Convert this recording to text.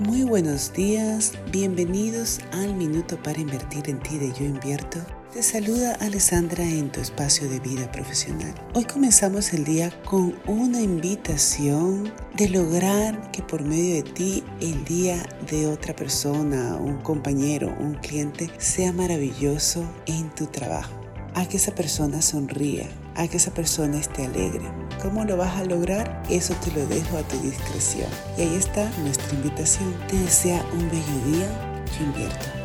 Muy buenos días, bienvenidos al Minuto para Invertir en Ti de Yo Invierto. Te saluda Alessandra en tu espacio de vida profesional. Hoy comenzamos el día con una invitación de lograr que por medio de ti el día de otra persona, un compañero, un cliente sea maravilloso en tu trabajo a que esa persona sonría, a que esa persona esté alegre. ¿Cómo lo vas a lograr? Eso te lo dejo a tu discreción. Y ahí está nuestra invitación. Te desea un bello día. Yo invierto.